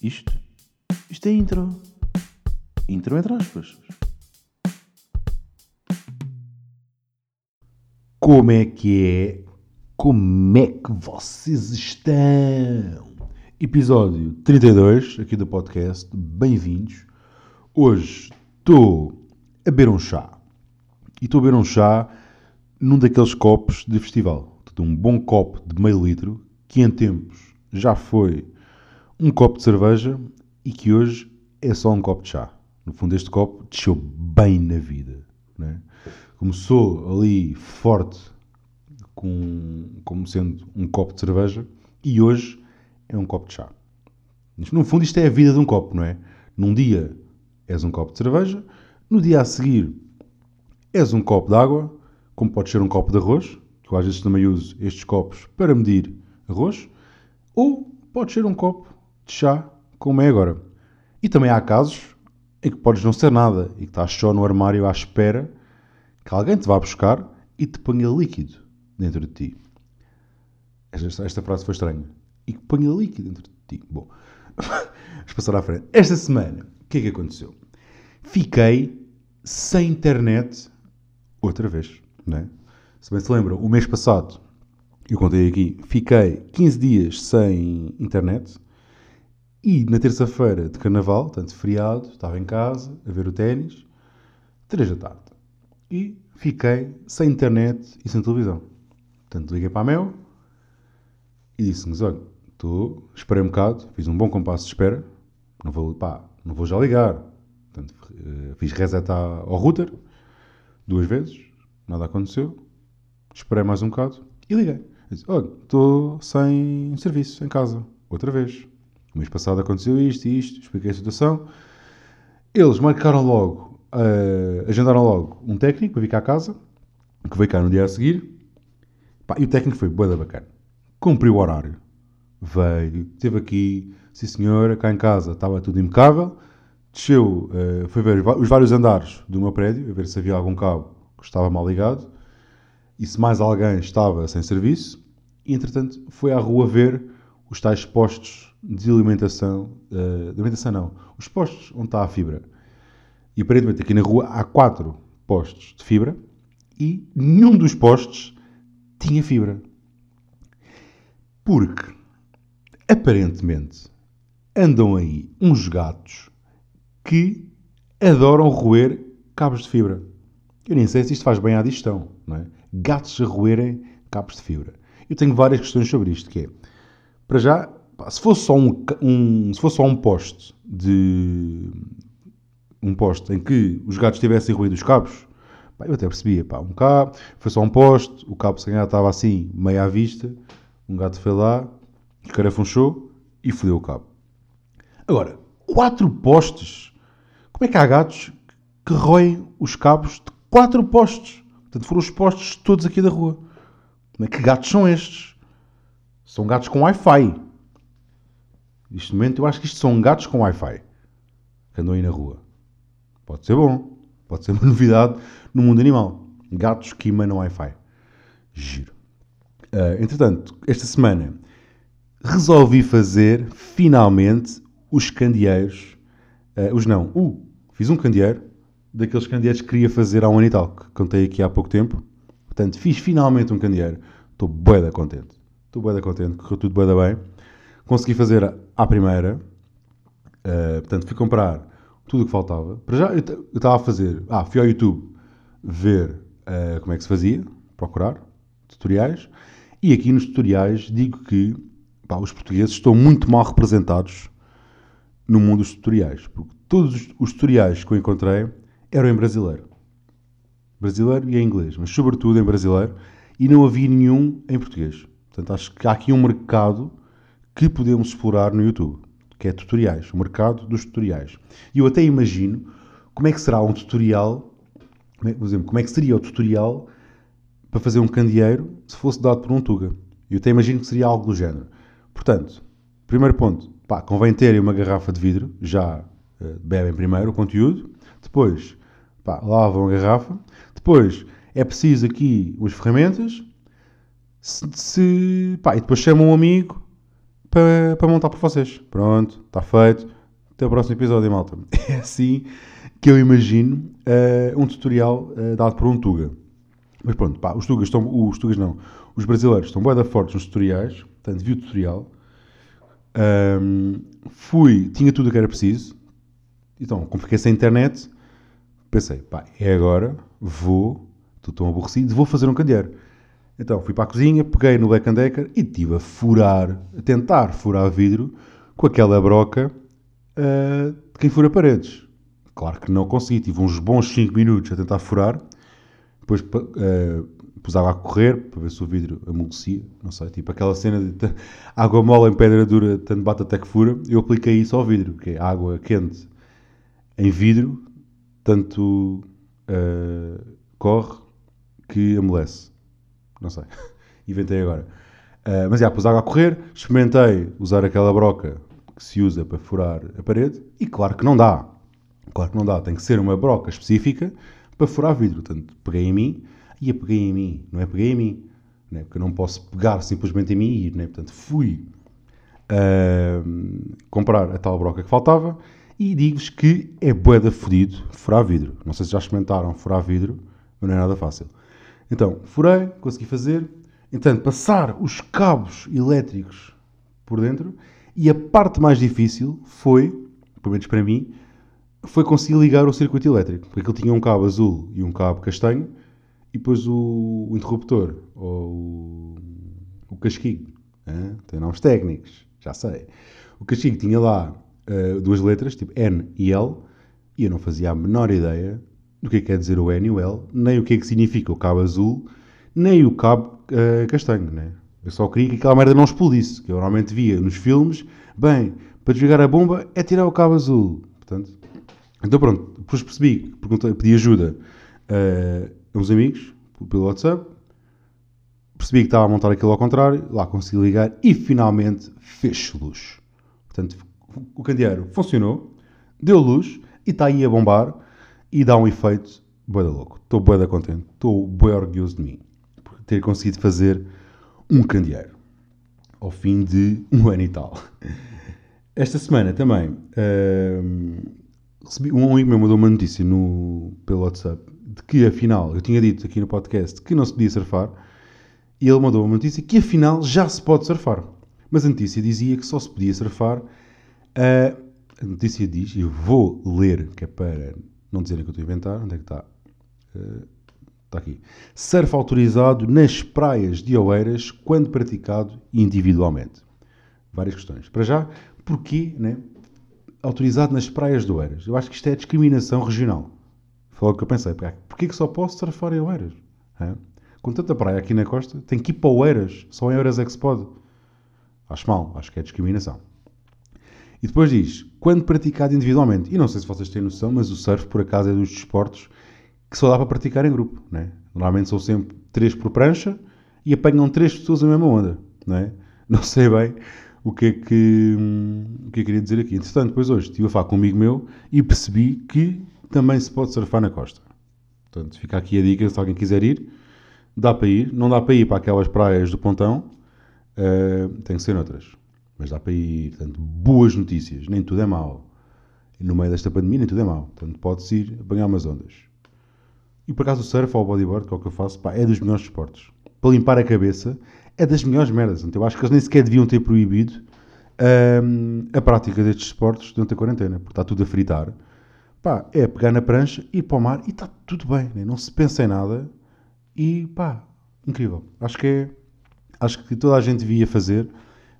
Isto? Isto é intro. Intro entre aspas. Como é que é? Como é que vocês estão? Episódio 32 aqui do podcast. Bem-vindos. Hoje estou a beber um chá. E estou a beber um chá num daqueles copos de festival. Portanto, um bom copo de meio litro que em tempos já foi um copo de cerveja e que hoje é só um copo de chá. No fundo, este copo desceu bem na vida. Né? Começou ali forte, com, como sendo um copo de cerveja, e hoje é um copo de chá. No fundo, isto é a vida de um copo, não é? Num dia és um copo de cerveja, no dia a seguir és um copo de água, como pode ser um copo de arroz, que eu às vezes também uso estes copos para medir arroz, ou pode ser um copo de chá, como é agora. E também há casos em que podes não ser nada e que estás só no armário à espera que alguém te vá buscar e te ponha líquido dentro de ti. Esta, esta frase foi estranha. E que ponha líquido dentro de ti. Bom, vamos passar à frente. Esta semana, o que é que aconteceu? Fiquei sem internet outra vez, não é? Se bem se lembram, o mês passado, eu contei aqui, fiquei 15 dias sem internet e na terça-feira de carnaval, tanto feriado, estava em casa a ver o ténis, 3 da tarde. E fiquei sem internet e sem televisão. Portanto, liguei para a Mel e disse-nos: Olha, estou, esperei um bocado, fiz um bom compasso de espera, não vou, pá, não vou já ligar. Portanto, eh, fiz reset ao router duas vezes, nada aconteceu. Esperei mais um bocado e liguei. Disse, Olha, estou sem serviço em casa, outra vez. Mês passado aconteceu isto e isto, expliquei a situação. Eles marcaram logo, uh, agendaram logo um técnico para vir cá a casa, que veio cá no dia a seguir. Pá, e o técnico foi boa da bacana. Cumpriu o horário. Veio, esteve aqui, sim senhora, cá em casa estava tudo impecável. Desceu, uh, foi ver os vários andares do meu prédio, a ver se havia algum cabo que estava mal ligado e se mais alguém estava sem serviço. E, entretanto, foi à rua ver os tais postos de alimentação, uh, de alimentação não, os postos onde está a fibra. E aparentemente aqui na rua há quatro postos de fibra e nenhum dos postos tinha fibra. Porque, aparentemente, andam aí uns gatos que adoram roer cabos de fibra. Eu nem sei se isto faz bem à digestão, não é? Gatos a roerem cabos de fibra. Eu tenho várias questões sobre isto, que é, para já, se fosse só um, um, se fosse só um poste de um poste em que os gatos tivessem ruído os cabos, pá, eu até percebia, pá, um cabo, foi só um poste, o cabo se estava assim, meio à vista, um gato foi lá, escarafunchou e fodeu o cabo. Agora, quatro postes, como é que há gatos que roem os cabos de quatro postes? Portanto, foram os postes todos aqui da rua. Como é que gatos são estes? São gatos com Wi-Fi. Neste momento, eu acho que isto são gatos com Wi-Fi que andam aí na rua. Pode ser bom. Pode ser uma novidade no mundo animal. Gatos que emanam Wi-Fi. Giro. Uh, entretanto, esta semana resolvi fazer finalmente os candeeiros. Uh, os não. Uh, fiz um candeeiro daqueles candeeiros que queria fazer há um ano e tal, que contei aqui há pouco tempo. Portanto, fiz finalmente um candeeiro. Estou bué da contente. Estou bué da contente, correu tudo bué bem. Consegui fazer à primeira. Uh, portanto, fui comprar tudo o que faltava. Para já, eu estava a fazer... Ah, fui ao YouTube ver uh, como é que se fazia, procurar tutoriais. E aqui nos tutoriais digo que pá, os portugueses estão muito mal representados no mundo dos tutoriais. Porque todos os, os tutoriais que eu encontrei eram em brasileiro. Brasileiro e em inglês, mas sobretudo em brasileiro. E não havia nenhum em português. Portanto, acho que há aqui um mercado que podemos explorar no YouTube, que é tutoriais, o mercado dos tutoriais. E eu até imagino como é que será um tutorial, por exemplo, como é que seria o tutorial para fazer um candeeiro se fosse dado por um Tuga. Eu até imagino que seria algo do género. Portanto, primeiro ponto, pá, convém terem uma garrafa de vidro, já uh, bebem primeiro o conteúdo, depois pá, lavam a garrafa, depois é preciso aqui umas ferramentas, se, se, pá, e depois chamam um amigo para, para montar por vocês. Pronto, está feito. Até o próximo episódio, malta. É assim que eu imagino uh, um tutorial uh, dado por um Tuga. Mas pronto, pá, os Tugas estão. Os Tugas não. Os brasileiros estão bem fortes nos tutoriais. Portanto, vi o tutorial. Um, fui, tinha tudo o que era preciso. Então, como fiquei sem internet, pensei, pá, é agora, vou, estou tão aborrecido, vou fazer um candeeiro. Então, fui para a cozinha, peguei no Black Decker e estive a furar, a tentar furar vidro com aquela broca uh, de quem fura paredes. Claro que não consegui, tive uns bons 5 minutos a tentar furar, depois uh, pus água a correr para ver se o vidro amolecia, não sei, tipo aquela cena de água mole em pedra dura, tanto bate até que fura, eu apliquei isso ao vidro, que é água quente em vidro, tanto uh, corre que amolece. Não sei, inventei agora. Uh, mas já, pus água a correr, experimentei usar aquela broca que se usa para furar a parede e claro que não dá. Claro que não dá, tem que ser uma broca específica para furar vidro. Portanto, peguei em mim, e a peguei em mim, não é peguei em mim, né? porque eu não posso pegar simplesmente em mim e ir, né? portanto fui uh, comprar a tal broca que faltava e digo-vos que é boeda fodido furar vidro. Não sei se já experimentaram furar vidro, mas não é nada fácil. Então, furei, consegui fazer, então passar os cabos elétricos por dentro. E a parte mais difícil foi, pelo menos para mim, foi conseguir ligar o circuito elétrico, porque ele tinha um cabo azul e um cabo castanho e depois o, interruptor, ou o, casquinho, tem nomes técnicos, já sei. O casquinho tinha lá uh, duas letras, tipo N e L, e eu não fazia a menor ideia do que, é que quer dizer o N e o L, nem o que é que significa o cabo azul, nem o cabo uh, castanho, né? Eu só queria que aquela merda não explodisse, que eu normalmente via nos filmes, bem, para desligar a bomba é tirar o cabo azul. Portanto, então pronto, depois percebi, perguntei, pedi ajuda uh, uns amigos, pelo WhatsApp, percebi que estava a montar aquilo ao contrário, lá consegui ligar e finalmente fez luz. Portanto, o candeeiro funcionou, deu luz e está aí a bombar e dá um efeito boeda louco. Estou boeda contente, estou bem orgulhoso de mim por ter conseguido fazer um candeeiro ao fim de um ano e tal. Esta semana também uh, recebi, um amigo meu mandou uma notícia no, pelo WhatsApp de que afinal, eu tinha dito aqui no podcast que não se podia surfar, e ele mandou uma notícia que afinal já se pode surfar. Mas a notícia dizia que só se podia surfar. Uh, a notícia diz, eu vou ler, que é para não dizerem que eu estou a inventar, onde é que está? Uh, está aqui. Surf autorizado nas praias de Oeiras quando praticado individualmente. Várias questões. Para já, porquê né, autorizado nas praias de Oeiras? Eu acho que isto é discriminação regional. Foi o que eu pensei. Porquê que só posso surfar em Oeiras? É? Com tanta praia aqui na costa, tem que ir para Oeiras. Só em Oeiras é que se pode. Acho mal. Acho que é discriminação. E depois diz, quando praticado individualmente. E não sei se vocês têm noção, mas o surf, por acaso, é dos desportos que só dá para praticar em grupo. Né? Normalmente são sempre três por prancha e apanham três pessoas na mesma onda. Não, é? não sei bem o que é que, o que eu queria dizer aqui. Entretanto, depois hoje estive a falar com um amigo meu e percebi que também se pode surfar na costa. Portanto, fica aqui a dica, se alguém quiser ir, dá para ir. Não dá para ir para aquelas praias do Pontão, uh, tem que ser noutras. Mas dá para ir, portanto, boas notícias, nem tudo é mau. No meio desta pandemia, nem tudo é mau. Portanto, pode-se ir apanhar umas ondas. E por acaso o surf ou o bodyboard, que é o que eu faço, pá, é dos melhores esportes. Para limpar a cabeça, é das melhores merdas. Então, eu acho que eles nem sequer deviam ter proibido um, a prática destes esportes durante a quarentena, porque está tudo a fritar pá, é pegar na prancha, ir para o mar e está tudo bem, né? não se pensa em nada e pá, incrível. Acho que é, acho que toda a gente devia fazer,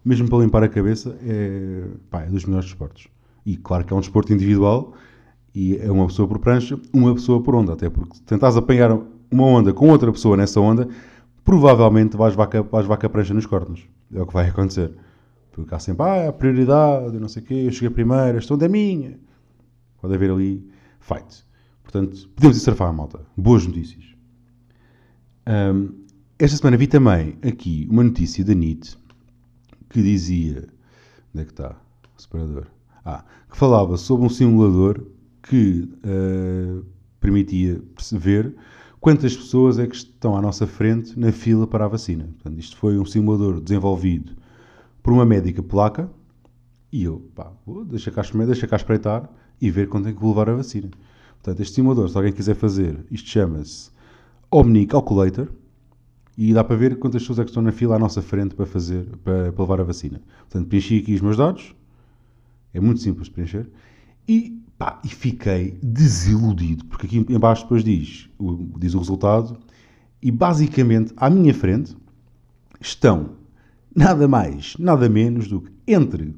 mesmo para limpar a cabeça, é, pá, é dos melhores desportos. E claro que é um desporto individual e é uma pessoa por prancha, uma pessoa por onda, até porque se tentares apanhar uma onda com outra pessoa nessa onda, provavelmente vais levar, vais levar com a prancha nos cornos. É o que vai acontecer. Porque há sempre, ah, a prioridade, não sei o quê, eu cheguei primeiro, esta onda é minha. Pode haver ali fight. Portanto, podemos ir surfar a malta. Boas notícias. Um, esta semana vi também aqui uma notícia da NIT que dizia. Onde é que está? O separador. Ah, que falava sobre um simulador que uh, permitia perceber quantas pessoas é que estão à nossa frente na fila para a vacina. Portanto, isto foi um simulador desenvolvido por uma médica polaca e eu, pá, vou, deixa cá, deixa cá espreitar e ver quando é que vou levar a vacina. Portanto, este simulador, se alguém quiser fazer, isto chama-se Omni Calculator e dá para ver quantas pessoas é que estão na fila à nossa frente para fazer, para, para levar a vacina. Portanto, preenchi aqui os meus dados, é muito simples de preencher, e, pá, e fiquei desiludido, porque aqui embaixo depois diz, diz o resultado, e basicamente à minha frente estão nada mais, nada menos do que entre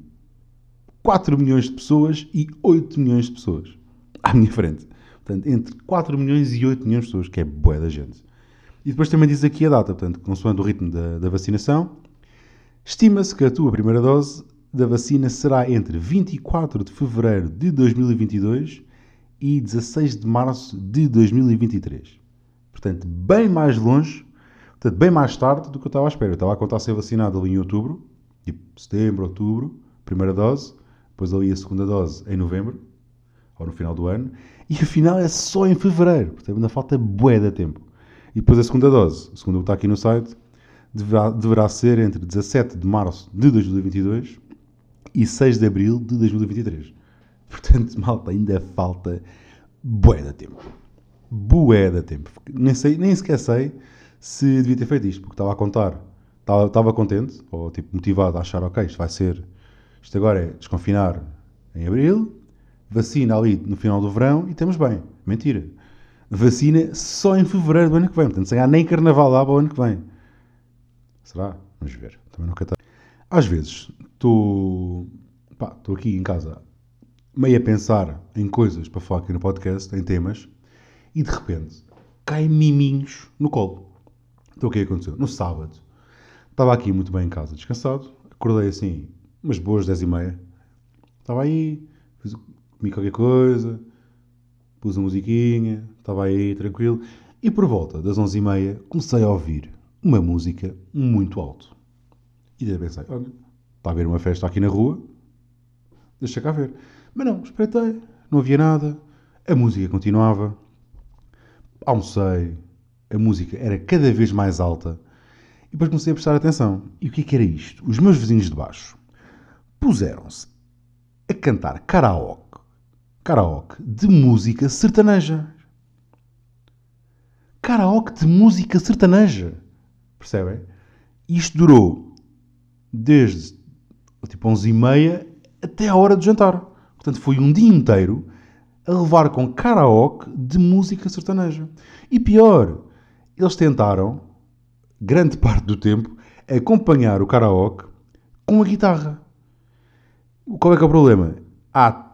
4 milhões de pessoas e 8 milhões de pessoas à minha frente. Portanto, entre 4 milhões e 8 milhões de pessoas, que é boa da gente. E depois também diz aqui a data, portanto, consoante o ritmo da, da vacinação, estima-se que a tua primeira dose da vacina será entre 24 de fevereiro de 2022 e 16 de março de 2023. Portanto, bem mais longe, portanto, bem mais tarde do que eu estava à espera. Eu estava a contar ser vacinado ali em outubro, tipo setembro, outubro, primeira dose, depois ali a segunda dose em novembro, ou no final do ano, e afinal é só em fevereiro, portanto ainda falta bué de tempo. E depois a segunda dose, segundo o que está aqui no site, deverá, deverá ser entre 17 de março de 2022 e 6 de abril de 2023. Portanto, malta, ainda falta bué de tempo. Bué de tempo. Nem, sei, nem sequer sei se devia ter feito isto, porque estava a contar, estava, estava contente, ou tipo motivado a achar, ok, isto vai ser, isto agora é desconfinar em abril, vacina ali no final do verão e estamos bem. Mentira vacina só em fevereiro do ano que vem. Portanto, sem há nem carnaval lá para o ano que vem. Será? Vamos ver. Também nunca está. Às vezes, estou estou aqui em casa meio a pensar em coisas para falar aqui no podcast, em temas, e de repente caem miminhos no colo. Então o que é aconteceu? No sábado, estava aqui muito bem em casa, descansado, acordei assim, umas boas 10 e meia, estava aí, fiz, comi qualquer coisa, pus a musiquinha, estava aí tranquilo, e por volta das 11h30 comecei a ouvir uma música muito alto. E daí pensei, olha, está a haver uma festa aqui na rua, deixa cá ver. Mas não, espreitei, não havia nada, a música continuava, almocei, a música era cada vez mais alta, e depois comecei a prestar atenção. E o que é que era isto? Os meus vizinhos de baixo puseram-se a cantar karaoke karaoke de música sertaneja. Karaoke de música sertaneja. Percebem? Isto durou desde tipo 11 e meia até a hora de jantar. Portanto, foi um dia inteiro a levar com karaoke de música sertaneja. E pior, eles tentaram, grande parte do tempo, acompanhar o karaoke com a guitarra. Qual é que é o problema? Há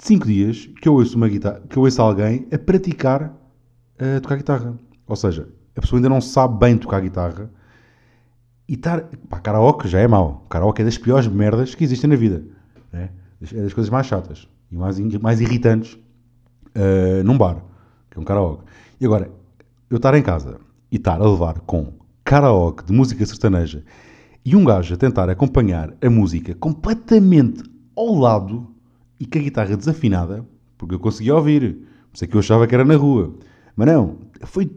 5 dias que eu ouço uma guitarra, que eu ouço alguém a praticar a tocar guitarra. Ou seja, a pessoa ainda não sabe bem tocar guitarra e estar. Pá, karaoke já é mau. Karaoke é das piores merdas que existem na vida. Né? É das coisas mais chatas e mais, mais irritantes uh, num bar, que é um karaoke. E agora, eu estar em casa e estar a levar com karaoke de música sertaneja e um gajo a tentar acompanhar a música completamente ao lado e com a guitarra desafinada, porque eu conseguia ouvir, por isso é que eu achava que era na rua. Mas não, foi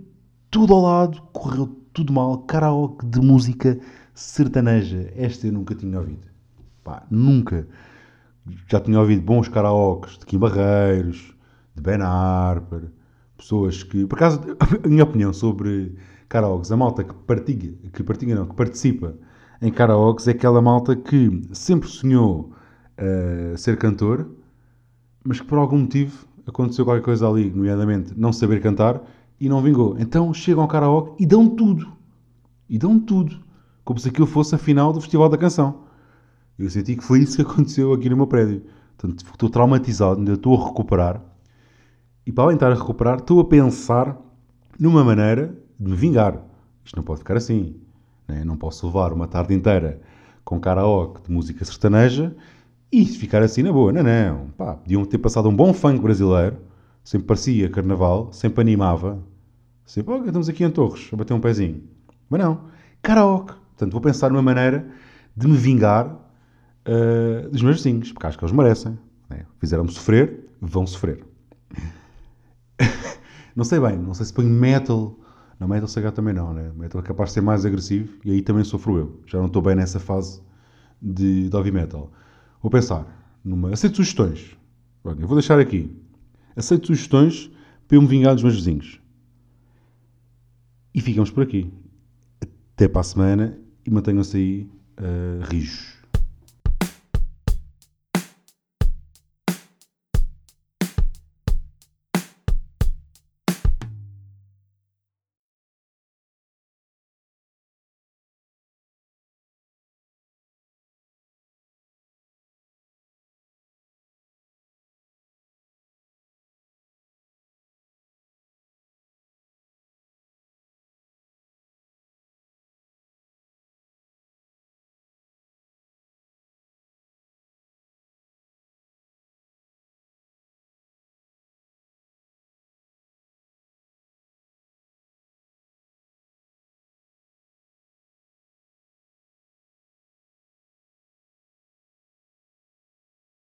tudo ao lado, correu tudo mal, karaoke de música sertaneja. Esta eu nunca tinha ouvido. Pá, nunca. Já tinha ouvido bons karaokes de Kim Barreiros, de Ben Harper, pessoas que, por acaso, a minha opinião sobre karaokes, a malta que partilha, que partilha não, que participa em karaokes é aquela malta que sempre sonhou uh, ser cantor, mas que por algum motivo aconteceu qualquer coisa ali, nomeadamente não saber cantar, e não vingou. Então chegam ao karaoke e dão tudo. E dão tudo. Como se aquilo fosse a final do Festival da Canção. Eu senti que foi isso que aconteceu aqui no meu prédio. Portanto, estou traumatizado, ainda estou a recuperar. E para além de estar a recuperar, estou a pensar numa maneira de me vingar. Isto não pode ficar assim. Né? Não posso levar uma tarde inteira com karaoke de música sertaneja e ficar assim na boa, não, não. Pá, podiam ter passado um bom funk brasileiro, sempre parecia carnaval, sempre animava. Sempre, oh, estamos aqui em Torres, a bater um pezinho. Mas não, karaoke. Portanto, vou pensar numa maneira de me vingar uh, dos meus vizinhos, porque acho que eles merecem. Né? Fizeram-me sofrer, vão sofrer. não sei bem, não sei se ponho metal. Não, metal se também não, né? Metal é capaz de ser mais agressivo e aí também sofro eu. Já não estou bem nessa fase de, de heavy metal. Vou pensar numa. Aceito sugestões. Eu vou deixar aqui. Aceito sugestões para eu me vingar dos meus vizinhos. E ficamos por aqui. Até para a semana e mantenham-se aí uh, rijos.